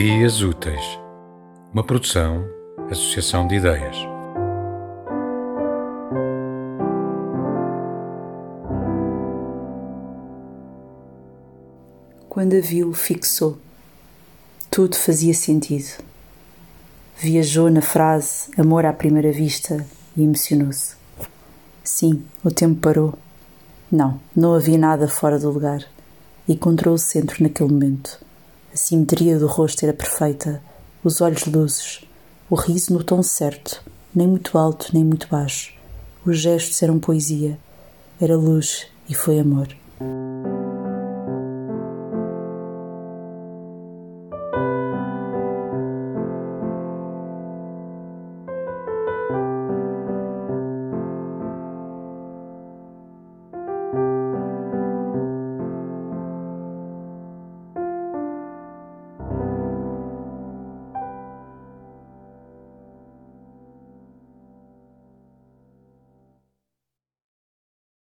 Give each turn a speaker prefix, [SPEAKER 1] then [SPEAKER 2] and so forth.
[SPEAKER 1] Ideias Úteis, uma produção, associação de ideias.
[SPEAKER 2] Quando a viu, fixou. Tudo fazia sentido. Viajou na frase amor à primeira vista e emocionou-se. Sim, o tempo parou. Não, não havia nada fora do lugar. Encontrou o centro naquele momento a simetria do rosto era perfeita, os olhos luzes, o riso no tom certo, nem muito alto nem muito baixo. Os gestos eram poesia, era luz e foi amor.